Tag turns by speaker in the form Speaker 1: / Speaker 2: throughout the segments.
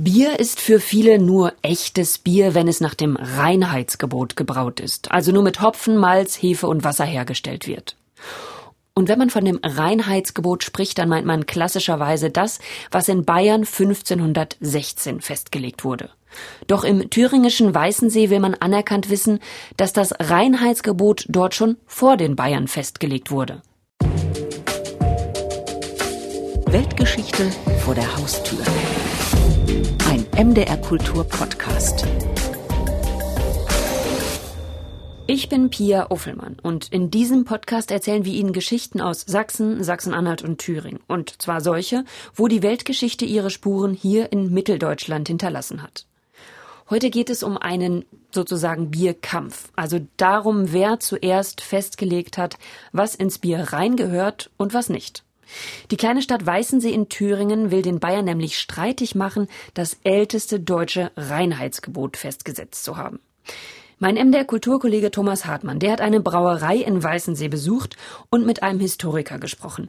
Speaker 1: Bier ist für viele nur echtes Bier, wenn es nach dem Reinheitsgebot gebraut ist, also nur mit Hopfen, Malz, Hefe und Wasser hergestellt wird. Und wenn man von dem Reinheitsgebot spricht, dann meint man klassischerweise das, was in Bayern 1516 festgelegt wurde. Doch im thüringischen Weißensee will man anerkannt wissen, dass das Reinheitsgebot dort schon vor den Bayern festgelegt wurde.
Speaker 2: Weltgeschichte vor der Haustür. MDR Kultur Podcast.
Speaker 1: Ich bin Pia Uffelmann und in diesem Podcast erzählen wir Ihnen Geschichten aus Sachsen, Sachsen-Anhalt und Thüringen. Und zwar solche, wo die Weltgeschichte ihre Spuren hier in Mitteldeutschland hinterlassen hat. Heute geht es um einen sozusagen Bierkampf, also darum, wer zuerst festgelegt hat, was ins Bier reingehört und was nicht. Die kleine Stadt Weißensee in Thüringen will den Bayern nämlich streitig machen, das älteste deutsche Reinheitsgebot festgesetzt zu haben. Mein MDR Kulturkollege Thomas Hartmann, der hat eine Brauerei in Weißensee besucht und mit einem Historiker gesprochen.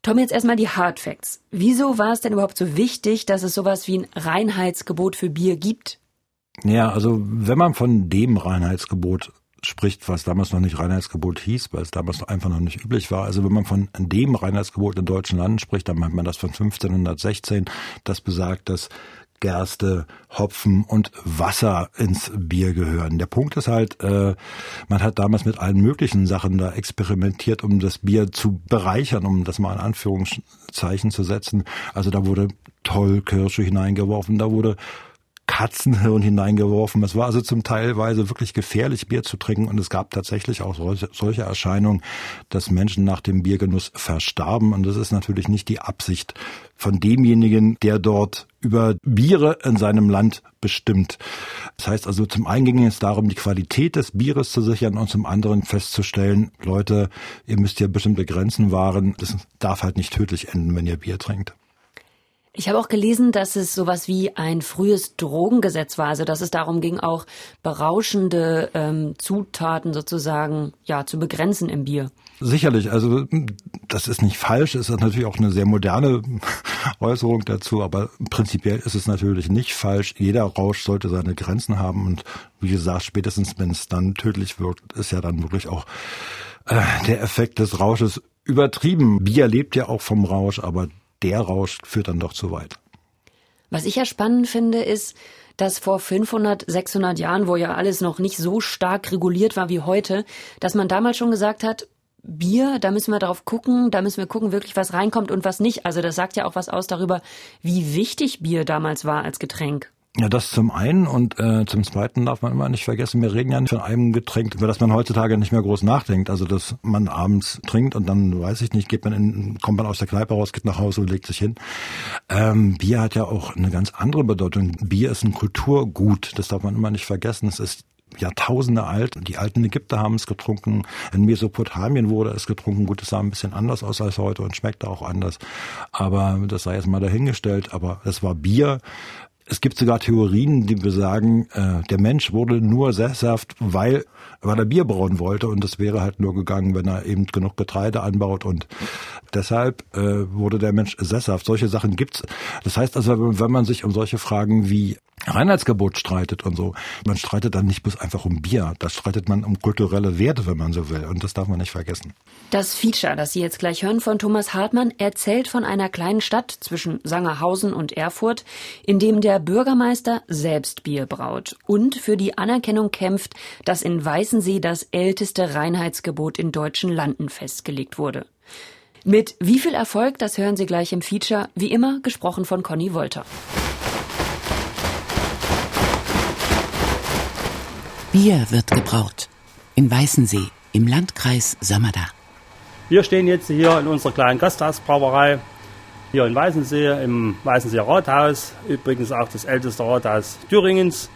Speaker 1: Tom, jetzt erstmal die Hard Facts. Wieso war es denn überhaupt so wichtig, dass es sowas wie ein Reinheitsgebot für Bier gibt?
Speaker 3: Ja, also wenn man von dem Reinheitsgebot spricht, was damals noch nicht Reinheitsgebot hieß, weil es damals einfach noch nicht üblich war. Also wenn man von dem Reinheitsgebot in deutschen Landen spricht, dann meint man das von 1516. Das besagt, dass Gerste, Hopfen und Wasser ins Bier gehören. Der Punkt ist halt, äh, man hat damals mit allen möglichen Sachen da experimentiert, um das Bier zu bereichern, um das mal in Anführungszeichen zu setzen. Also da wurde Tollkirsche hineingeworfen, da wurde Katzenhirn hineingeworfen. Es war also zum Teilweise wirklich gefährlich, Bier zu trinken und es gab tatsächlich auch solche, Erscheinungen, dass Menschen nach dem Biergenuss verstarben und das ist natürlich nicht die Absicht von demjenigen, der dort über Biere in seinem Land bestimmt. Das heißt also, zum einen ging es darum, die Qualität des Bieres zu sichern und zum anderen festzustellen, Leute, ihr müsst hier bestimmte Grenzen wahren. Das darf halt nicht tödlich enden, wenn ihr Bier trinkt.
Speaker 1: Ich habe auch gelesen, dass es sowas wie ein frühes Drogengesetz war, also dass es darum ging, auch berauschende ähm, Zutaten sozusagen ja zu begrenzen im Bier.
Speaker 3: Sicherlich, also das ist nicht falsch, es ist natürlich auch eine sehr moderne Äußerung dazu, aber prinzipiell ist es natürlich nicht falsch. Jeder Rausch sollte seine Grenzen haben und wie gesagt, spätestens wenn es dann tödlich wirkt, ist ja dann wirklich auch äh, der Effekt des Rausches übertrieben. Bier lebt ja auch vom Rausch, aber der Rausch führt dann doch zu weit.
Speaker 1: Was ich ja spannend finde, ist, dass vor 500, 600 Jahren, wo ja alles noch nicht so stark reguliert war wie heute, dass man damals schon gesagt hat, Bier, da müssen wir drauf gucken, da müssen wir gucken, wirklich was reinkommt und was nicht. Also das sagt ja auch was aus darüber, wie wichtig Bier damals war als Getränk.
Speaker 3: Ja, das zum einen und äh, zum zweiten darf man immer nicht vergessen, wir reden ja nicht von einem Getränk, über das man heutzutage nicht mehr groß nachdenkt. Also dass man abends trinkt und dann, weiß ich nicht, geht man in, kommt man aus der Kneipe raus, geht nach Hause und legt sich hin. Ähm, Bier hat ja auch eine ganz andere Bedeutung. Bier ist ein Kulturgut, das darf man immer nicht vergessen. Es ist Jahrtausende alt. Die alten Ägypter haben es getrunken. In Mesopotamien wurde es getrunken. Gut, es sah ein bisschen anders aus als heute und schmeckte auch anders. Aber das sei jetzt mal dahingestellt. Aber es war Bier. Es gibt sogar Theorien, die besagen, äh, der Mensch wurde nur sesshaft, weil, weil er Bier brauen wollte und das wäre halt nur gegangen, wenn er eben genug Getreide anbaut und deshalb äh, wurde der Mensch sesshaft. Solche Sachen gibt's. Das heißt also, wenn man sich um solche Fragen wie Reinheitsgebot streitet und so. Man streitet dann nicht bloß einfach um Bier, da streitet man um kulturelle Werte, wenn man so will. Und das darf man nicht vergessen.
Speaker 1: Das Feature, das Sie jetzt gleich hören von Thomas Hartmann, erzählt von einer kleinen Stadt zwischen Sangerhausen und Erfurt, in dem der Bürgermeister selbst Bier braut und für die Anerkennung kämpft, dass in Weißensee das älteste Reinheitsgebot in deutschen Landen festgelegt wurde. Mit wie viel Erfolg, das hören Sie gleich im Feature, wie immer gesprochen von Conny Wolter.
Speaker 2: Bier wird gebraut. In Weißensee, im Landkreis Samada.
Speaker 4: Wir stehen jetzt hier in unserer kleinen Gasthausbrauerei, hier in Weißensee, im Weißenseer Rathaus. Übrigens auch das älteste Rathaus Thüringens.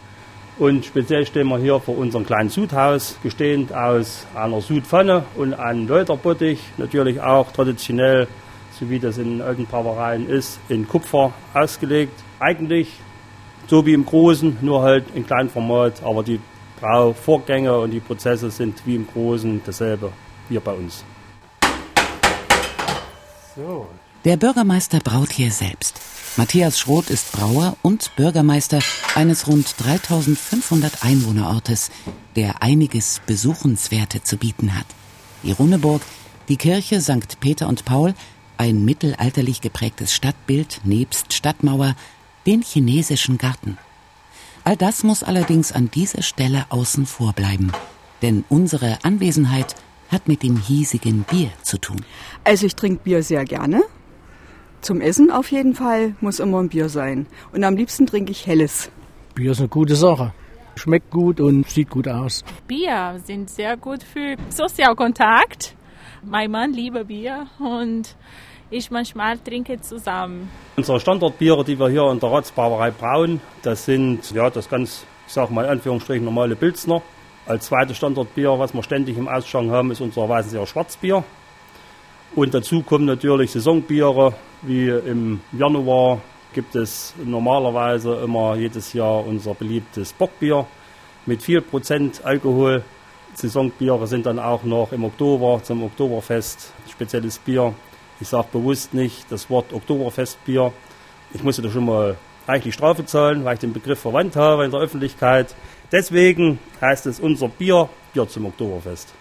Speaker 4: Und speziell stehen wir hier vor unserem kleinen Sudhaus, bestehend aus einer Sudpfanne und einem Läuterbottich. Natürlich auch traditionell, so wie das in alten Brauereien ist, in Kupfer ausgelegt. Eigentlich so wie im Großen, nur halt in kleinem Format, aber die Brauvorgänge und die Prozesse sind wie im Großen dasselbe hier bei uns.
Speaker 1: So.
Speaker 2: Der Bürgermeister braut hier selbst. Matthias Schroth ist Brauer und Bürgermeister eines rund 3500 Einwohnerortes, der einiges Besuchenswerte zu bieten hat. Die Runneburg, die Kirche St. Peter und Paul, ein mittelalterlich geprägtes Stadtbild nebst Stadtmauer, den chinesischen Garten. All das muss allerdings an dieser Stelle außen vor bleiben, denn unsere Anwesenheit hat mit dem hiesigen Bier zu tun.
Speaker 5: Also ich trinke Bier sehr gerne. Zum Essen auf jeden Fall muss immer ein Bier sein. Und am liebsten trinke ich helles.
Speaker 6: Bier ist eine gute Sache. Schmeckt gut und sieht gut aus.
Speaker 7: Bier sind sehr gut für Sozialkontakt. Mein Mann liebt Bier und ich manchmal trinke zusammen.
Speaker 4: Unsere Standardbiere, die wir hier in der Ratsbrauerei brauen, das sind ja das ganz, ich sag mal in Anführungsstrichen normale Pilzner. Als zweites Standardbier, was wir ständig im Ausschank haben, ist unser Weißenseer Schwarzbier. Und dazu kommen natürlich Saisonbiere, wie im Januar gibt es normalerweise immer jedes Jahr unser beliebtes Bockbier mit viel Prozent Alkohol. Saisonbiere sind dann auch noch im Oktober zum Oktoberfest spezielles Bier. Ich sage bewusst nicht das Wort Oktoberfestbier. Ich musste da schon mal eigentlich Strafe zahlen, weil ich den Begriff verwandt habe in der Öffentlichkeit. Deswegen heißt es unser Bier, Bier zum Oktoberfest.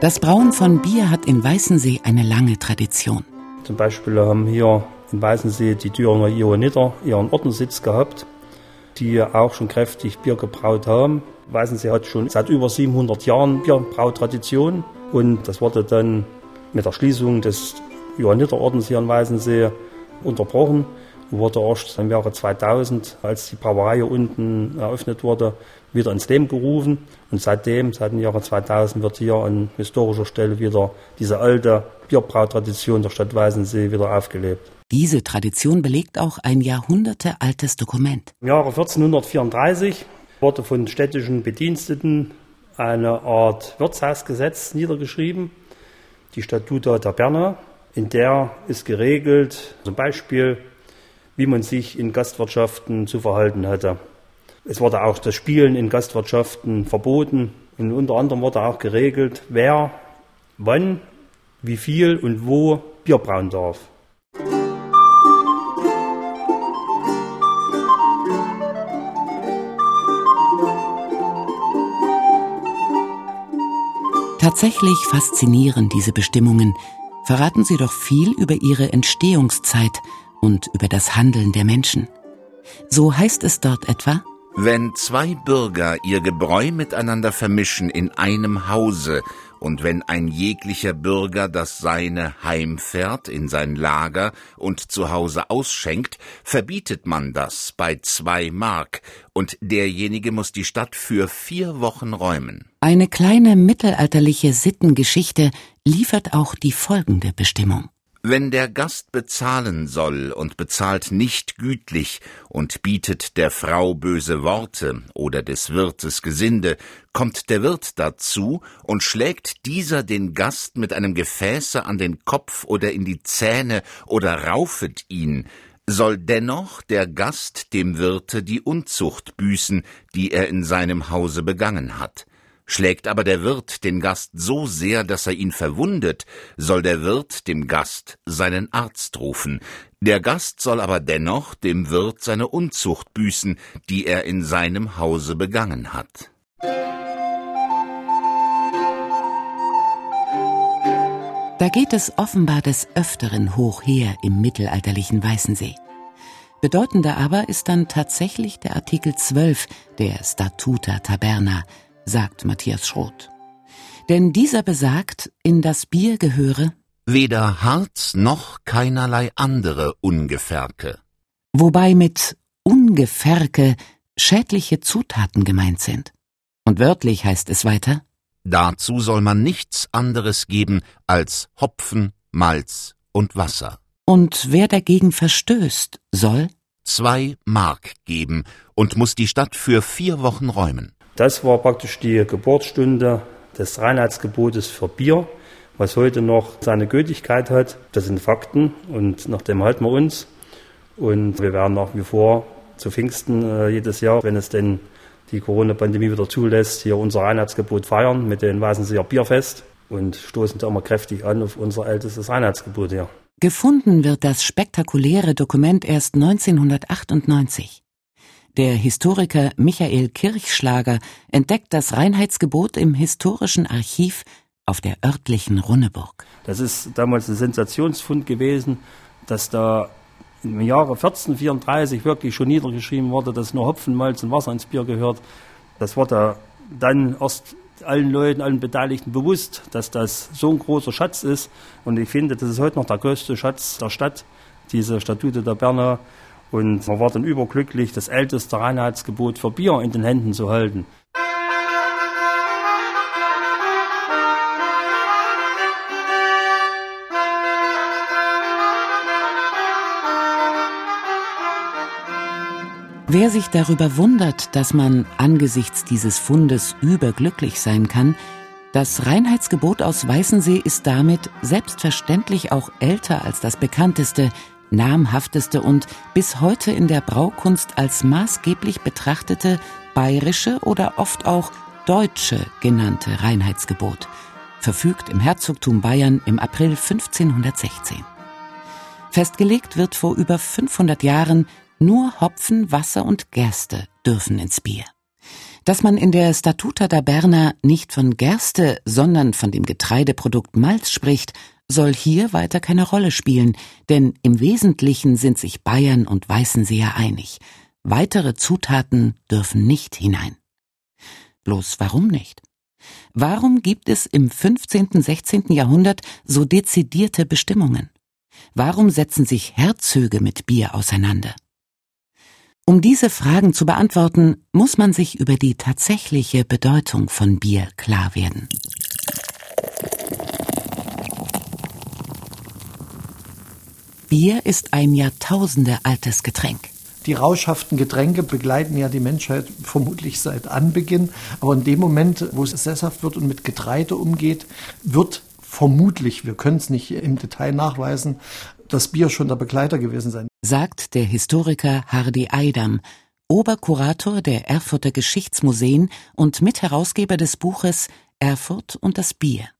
Speaker 2: Das Brauen von Bier hat in Weißensee eine lange Tradition.
Speaker 4: Zum Beispiel haben hier in Weißensee die Thüringer Johanniter ihren Ordenssitz gehabt, die auch schon kräftig Bier gebraut haben. Weißensee hat schon seit über 700 Jahren Bierbrautradition und das wurde dann mit der Schließung des Johanniterordens hier in Weißensee unterbrochen wurde erst im Jahre 2000, als die Brauerei hier unten eröffnet wurde, wieder ins Leben gerufen. Und seitdem, seit dem Jahre 2000, wird hier an historischer Stelle wieder diese alte Bierbrautradition der Stadt Weißensee wieder aufgelebt.
Speaker 2: Diese Tradition belegt auch ein jahrhundertealtes Dokument.
Speaker 4: Im Jahre 1434 wurde von städtischen Bediensteten eine Art Wirtshausgesetz niedergeschrieben, die Statuta der Berna. In der ist geregelt, zum Beispiel wie man sich in Gastwirtschaften zu verhalten hatte. Es wurde auch das Spielen in Gastwirtschaften verboten und unter anderem wurde auch geregelt, wer, wann, wie viel und wo Bier brauen darf.
Speaker 2: Tatsächlich faszinieren diese Bestimmungen, verraten sie doch viel über ihre Entstehungszeit und über das Handeln der Menschen. So heißt es dort etwa,
Speaker 8: wenn zwei Bürger ihr Gebräu miteinander vermischen in einem Hause, und wenn ein jeglicher Bürger das seine heimfährt in sein Lager und zu Hause ausschenkt, verbietet man das bei zwei Mark, und derjenige muss die Stadt für vier Wochen räumen.
Speaker 2: Eine kleine mittelalterliche Sittengeschichte liefert auch die folgende Bestimmung.
Speaker 8: Wenn der Gast bezahlen soll und bezahlt nicht gütlich und bietet der Frau böse Worte oder des Wirtes Gesinde, kommt der Wirt dazu und schlägt dieser den Gast mit einem Gefäße an den Kopf oder in die Zähne oder raufet ihn, soll dennoch der Gast dem Wirte die Unzucht büßen, die er in seinem Hause begangen hat. Schlägt aber der Wirt den Gast so sehr, dass er ihn verwundet, soll der Wirt dem Gast seinen Arzt rufen. Der Gast soll aber dennoch dem Wirt seine Unzucht büßen, die er in seinem Hause begangen hat.
Speaker 2: Da geht es offenbar des Öfteren hoch her im mittelalterlichen Weißensee. Bedeutender aber ist dann tatsächlich der Artikel 12 der Statuta Taberna, sagt Matthias Schroth. Denn dieser besagt, in das Bier gehöre
Speaker 8: weder Harz noch keinerlei andere Ungefärke.
Speaker 2: Wobei mit Ungefärke schädliche Zutaten gemeint sind. Und wörtlich heißt es weiter
Speaker 8: Dazu soll man nichts anderes geben als Hopfen, Malz und Wasser.
Speaker 2: Und wer dagegen verstößt, soll
Speaker 8: zwei Mark geben und muss die Stadt für vier Wochen räumen.
Speaker 4: Das war praktisch die Geburtsstunde des Reinheitsgebotes für Bier, was heute noch seine Gültigkeit hat. Das sind Fakten und nach dem halten wir uns. Und wir werden nach wie vor zu Pfingsten äh, jedes Jahr, wenn es denn die Corona-Pandemie wieder zulässt, hier unser Reinheitsgebot feiern mit dem Weißenseer Bierfest und stoßen da immer kräftig an auf unser ältestes Reinheitsgebot hier.
Speaker 2: Gefunden wird das spektakuläre Dokument erst 1998. Der Historiker Michael Kirchschlager entdeckt das Reinheitsgebot im historischen Archiv auf der örtlichen Runneburg.
Speaker 4: Das ist damals ein Sensationsfund gewesen, dass da im Jahre 1434 wirklich schon niedergeschrieben wurde, dass nur Hopfen, Malz und Wasser ins Bier gehört. Das wurde dann erst allen Leuten, allen Beteiligten bewusst, dass das so ein großer Schatz ist. Und ich finde, das ist heute noch der größte Schatz der Stadt, diese Statute der Berner. Und man war dann überglücklich, das älteste Reinheitsgebot für Bier in den Händen zu halten.
Speaker 2: Wer sich darüber wundert, dass man angesichts dieses Fundes überglücklich sein kann, das Reinheitsgebot aus Weißensee ist damit selbstverständlich auch älter als das bekannteste, namhafteste und bis heute in der Braukunst als maßgeblich betrachtete bayerische oder oft auch deutsche genannte Reinheitsgebot, verfügt im Herzogtum Bayern im April 1516. Festgelegt wird vor über 500 Jahren nur Hopfen, Wasser und Gerste dürfen ins Bier. Dass man in der Statuta da Berna nicht von Gerste, sondern von dem Getreideprodukt Malz spricht, soll hier weiter keine Rolle spielen, denn im Wesentlichen sind sich Bayern und Weißenseer einig. Weitere Zutaten dürfen nicht hinein. Bloß warum nicht? Warum gibt es im 15., 16. Jahrhundert so dezidierte Bestimmungen? Warum setzen sich Herzöge mit Bier auseinander? Um diese Fragen zu beantworten, muss man sich über die tatsächliche Bedeutung von Bier klar werden. Bier ist ein Jahrtausende altes Getränk.
Speaker 9: Die rauschhaften Getränke begleiten ja die Menschheit vermutlich seit Anbeginn. Aber in dem Moment, wo es sesshaft wird und mit Getreide umgeht, wird vermutlich, wir können es nicht im Detail nachweisen, das Bier schon der Begleiter gewesen sein.
Speaker 2: Sagt der Historiker Hardy Eidam, Oberkurator der Erfurter Geschichtsmuseen und Mitherausgeber des Buches Erfurt und das Bier.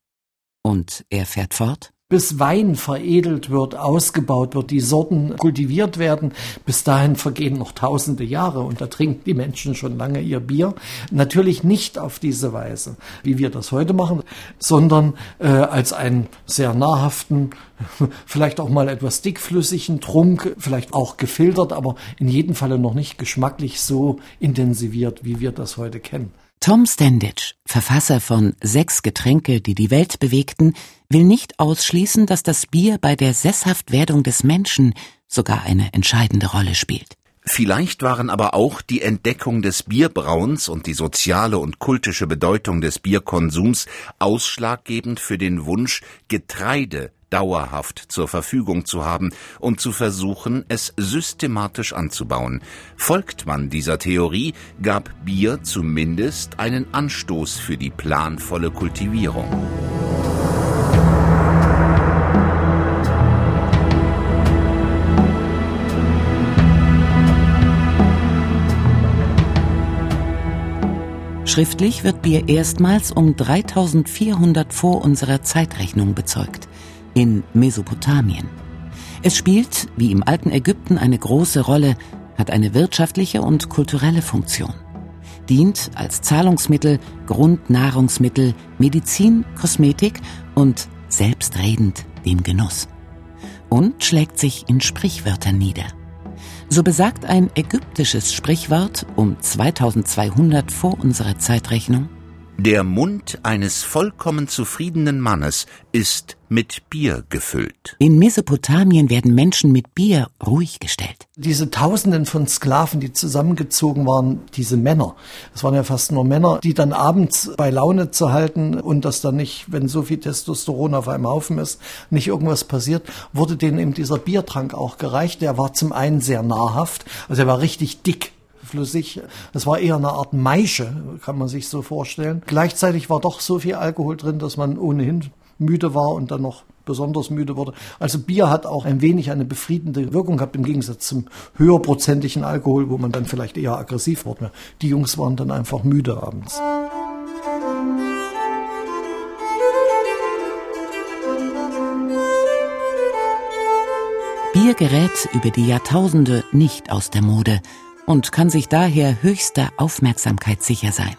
Speaker 2: Und er fährt fort
Speaker 9: bis Wein veredelt wird, ausgebaut wird, die Sorten kultiviert werden. Bis dahin vergehen noch tausende Jahre und da trinken die Menschen schon lange ihr Bier. Natürlich nicht auf diese Weise, wie wir das heute machen, sondern äh, als einen sehr nahrhaften, vielleicht auch mal etwas dickflüssigen Trunk, vielleicht auch gefiltert, aber in jedem Falle noch nicht geschmacklich so intensiviert, wie wir das heute kennen.
Speaker 2: Tom Standage, Verfasser von Sechs Getränke, die die Welt bewegten, will nicht ausschließen, dass das Bier bei der Sesshaftwerdung des Menschen sogar eine entscheidende Rolle spielt.
Speaker 8: Vielleicht waren aber auch die Entdeckung des Bierbrauens und die soziale und kultische Bedeutung des Bierkonsums ausschlaggebend für den Wunsch, Getreide dauerhaft zur Verfügung zu haben und zu versuchen, es systematisch anzubauen. Folgt man dieser Theorie, gab Bier zumindest einen Anstoß für die planvolle Kultivierung.
Speaker 2: Schriftlich wird Bier erstmals um 3400 vor unserer Zeitrechnung bezeugt in Mesopotamien. Es spielt, wie im alten Ägypten, eine große Rolle, hat eine wirtschaftliche und kulturelle Funktion, dient als Zahlungsmittel, Grundnahrungsmittel, Medizin, Kosmetik und selbstredend dem Genuss. Und schlägt sich in Sprichwörtern nieder. So besagt ein ägyptisches Sprichwort um 2200 vor unserer Zeitrechnung,
Speaker 8: der Mund eines vollkommen zufriedenen Mannes ist mit Bier gefüllt.
Speaker 2: In Mesopotamien werden Menschen mit Bier ruhig gestellt.
Speaker 9: Diese Tausenden von Sklaven, die zusammengezogen waren, diese Männer, es waren ja fast nur Männer, die dann abends bei Laune zu halten und dass dann nicht, wenn so viel Testosteron auf einem Haufen ist, nicht irgendwas passiert, wurde denen eben dieser Biertrank auch gereicht. Der war zum einen sehr nahrhaft, also er war richtig dick flüssig. Das war eher eine Art Maische, kann man sich so vorstellen. Gleichzeitig war doch so viel Alkohol drin, dass man ohnehin müde war und dann noch besonders müde wurde. Also Bier hat auch ein wenig eine befriedende Wirkung gehabt im Gegensatz zum höherprozentigen Alkohol, wo man dann vielleicht eher aggressiv wurde. Die Jungs waren dann einfach müde abends.
Speaker 2: Bier gerät über die Jahrtausende nicht aus der Mode und kann sich daher höchster Aufmerksamkeit sicher sein.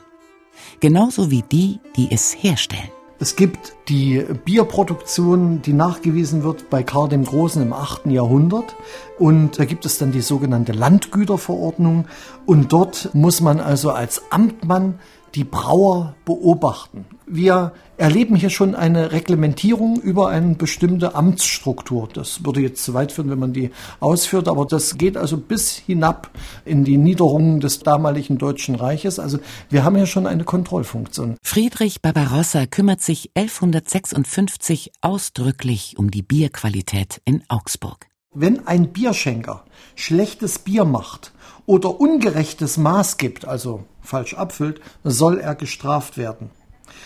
Speaker 2: Genauso wie die, die es herstellen.
Speaker 9: Es gibt die Bierproduktion, die nachgewiesen wird bei Karl dem Großen im 8. Jahrhundert. Und da gibt es dann die sogenannte Landgüterverordnung. Und dort muss man also als Amtmann die Brauer beobachten. Wir erleben hier schon eine Reglementierung über eine bestimmte Amtsstruktur. Das würde jetzt zu weit führen, wenn man die ausführt, aber das geht also bis hinab in die Niederungen des damaligen Deutschen Reiches. Also wir haben hier schon eine Kontrollfunktion.
Speaker 2: Friedrich Barbarossa kümmert sich 1156 ausdrücklich um die Bierqualität in Augsburg.
Speaker 9: Wenn ein Bierschenker schlechtes Bier macht oder ungerechtes Maß gibt, also falsch abfüllt, soll er gestraft werden.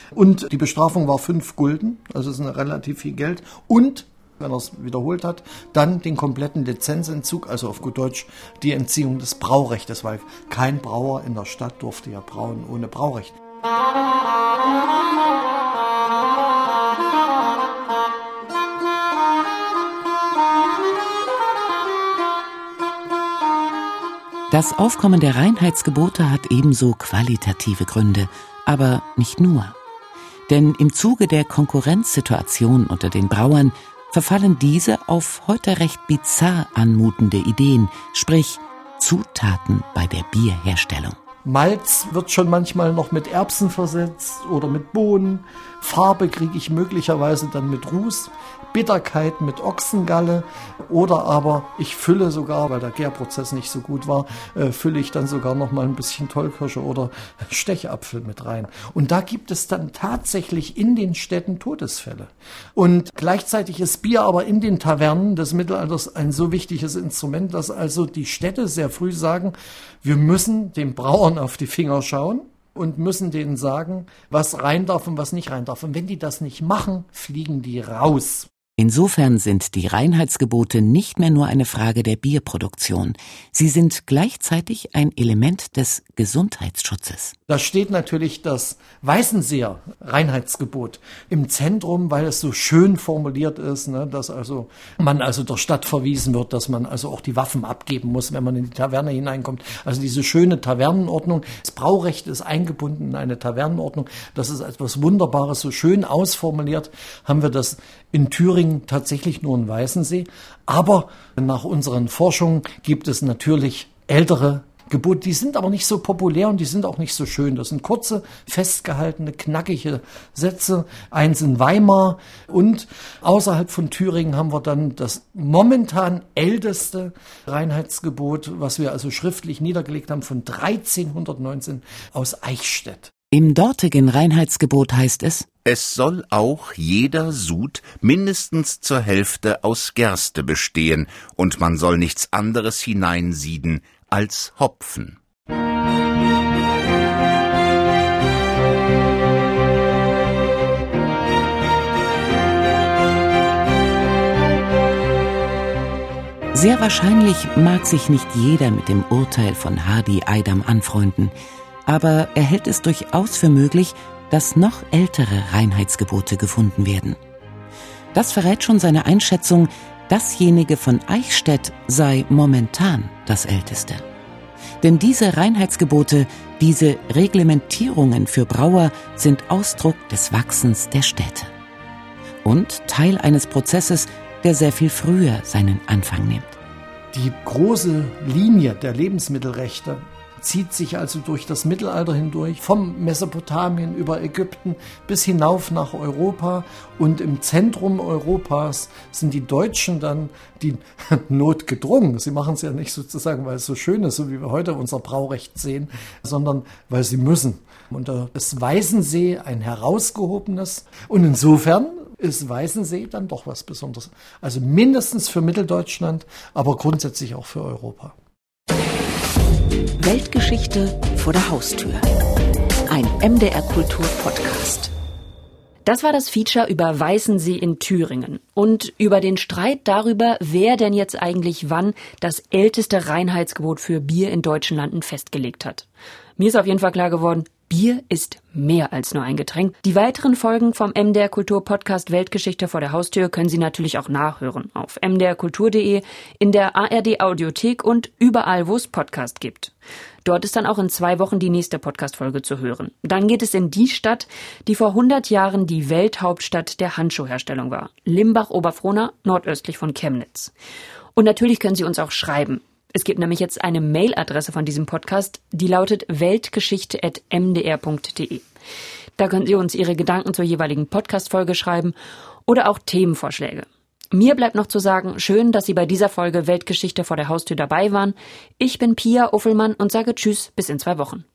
Speaker 9: Und die Bestrafung war fünf Gulden, also ist eine relativ viel Geld. Und wenn er es wiederholt hat, dann den kompletten Lizenzentzug, also auf gut Deutsch die Entziehung des Braurechtes, weil kein Brauer in der Stadt durfte ja brauen ohne Braurecht.
Speaker 2: Das Aufkommen der Reinheitsgebote hat ebenso qualitative Gründe, aber nicht nur. Denn im Zuge der Konkurrenzsituation unter den Brauern verfallen diese auf heute recht bizarr anmutende Ideen, sprich Zutaten bei der Bierherstellung.
Speaker 9: Malz wird schon manchmal noch mit Erbsen versetzt oder mit Bohnen. Farbe kriege ich möglicherweise dann mit Ruß. Bitterkeit mit Ochsengalle oder aber ich fülle sogar, weil der Gärprozess nicht so gut war, äh, fülle ich dann sogar noch mal ein bisschen Tollkirsche oder Stechapfel mit rein. Und da gibt es dann tatsächlich in den Städten Todesfälle. Und gleichzeitig ist Bier aber in den Tavernen des Mittelalters ein so wichtiges Instrument, dass also die Städte sehr früh sagen, wir müssen den Brauern auf die Finger schauen und müssen denen sagen, was rein darf und was nicht rein darf. Und wenn die das nicht machen, fliegen die raus.
Speaker 2: Insofern sind die Reinheitsgebote nicht mehr nur eine Frage der Bierproduktion, sie sind gleichzeitig ein Element des Gesundheitsschutzes.
Speaker 9: Da steht natürlich das Weißenseer Reinheitsgebot im Zentrum, weil es so schön formuliert ist, ne, dass also man also der Stadt verwiesen wird, dass man also auch die Waffen abgeben muss, wenn man in die Taverne hineinkommt. Also diese schöne Tavernenordnung. Das Braurecht ist eingebunden in eine Tavernenordnung. Das ist etwas Wunderbares, so schön ausformuliert haben wir das in Thüringen tatsächlich nur in Weißensee. Aber nach unseren Forschungen gibt es natürlich ältere Gebote. Die sind aber nicht so populär und die sind auch nicht so schön. Das sind kurze, festgehaltene, knackige Sätze. Eins in Weimar und außerhalb von Thüringen haben wir dann das momentan älteste Reinheitsgebot, was wir also schriftlich niedergelegt haben von 1319 aus Eichstätt.
Speaker 2: Im dortigen Reinheitsgebot heißt es,
Speaker 8: es soll auch jeder Sud mindestens zur Hälfte aus Gerste bestehen, und man soll nichts anderes hineinsieden als Hopfen.
Speaker 2: Sehr wahrscheinlich mag sich nicht jeder mit dem Urteil von Hadi Eidam anfreunden, aber er hält es durchaus für möglich, dass noch ältere Reinheitsgebote gefunden werden. Das verrät schon seine Einschätzung, dasjenige von Eichstätt sei momentan das älteste. Denn diese Reinheitsgebote, diese Reglementierungen für Brauer sind Ausdruck des Wachsens der Städte. Und Teil eines Prozesses, der sehr viel früher seinen Anfang nimmt.
Speaker 9: Die große Linie der Lebensmittelrechte zieht sich also durch das Mittelalter hindurch, vom Mesopotamien über Ägypten bis hinauf nach Europa. Und im Zentrum Europas sind die Deutschen dann die notgedrungen. Sie machen es ja nicht sozusagen, weil es so schön ist, so wie wir heute unser Braurecht sehen, sondern weil sie müssen. Und da ist Weißensee ein herausgehobenes. Und insofern ist Weißensee dann doch was Besonderes. Also mindestens für Mitteldeutschland, aber grundsätzlich auch für Europa.
Speaker 1: Weltgeschichte vor der Haustür. Ein MDR Kultur Podcast. Das war das Feature über Weißensee in Thüringen und über den Streit darüber, wer denn jetzt eigentlich wann das älteste Reinheitsgebot für Bier in deutschen Landen festgelegt hat. Mir ist auf jeden Fall klar geworden, Bier ist mehr als nur ein Getränk. Die weiteren Folgen vom MDR Kultur Podcast Weltgeschichte vor der Haustür können Sie natürlich auch nachhören auf mdrkultur.de, in der ARD Audiothek und überall, wo es Podcast gibt. Dort ist dann auch in zwei Wochen die nächste Podcast-Folge zu hören. Dann geht es in die Stadt, die vor 100 Jahren die Welthauptstadt der Handschuhherstellung war. Limbach-Oberfrohna, nordöstlich von Chemnitz. Und natürlich können Sie uns auch schreiben. Es gibt nämlich jetzt eine Mailadresse von diesem Podcast, die lautet weltgeschichte.mdr.de. Da können Sie uns Ihre Gedanken zur jeweiligen Podcast-Folge schreiben oder auch Themenvorschläge. Mir bleibt noch zu sagen, schön, dass Sie bei dieser Folge Weltgeschichte vor der Haustür dabei waren. Ich bin Pia Uffelmann und sage Tschüss bis in zwei Wochen.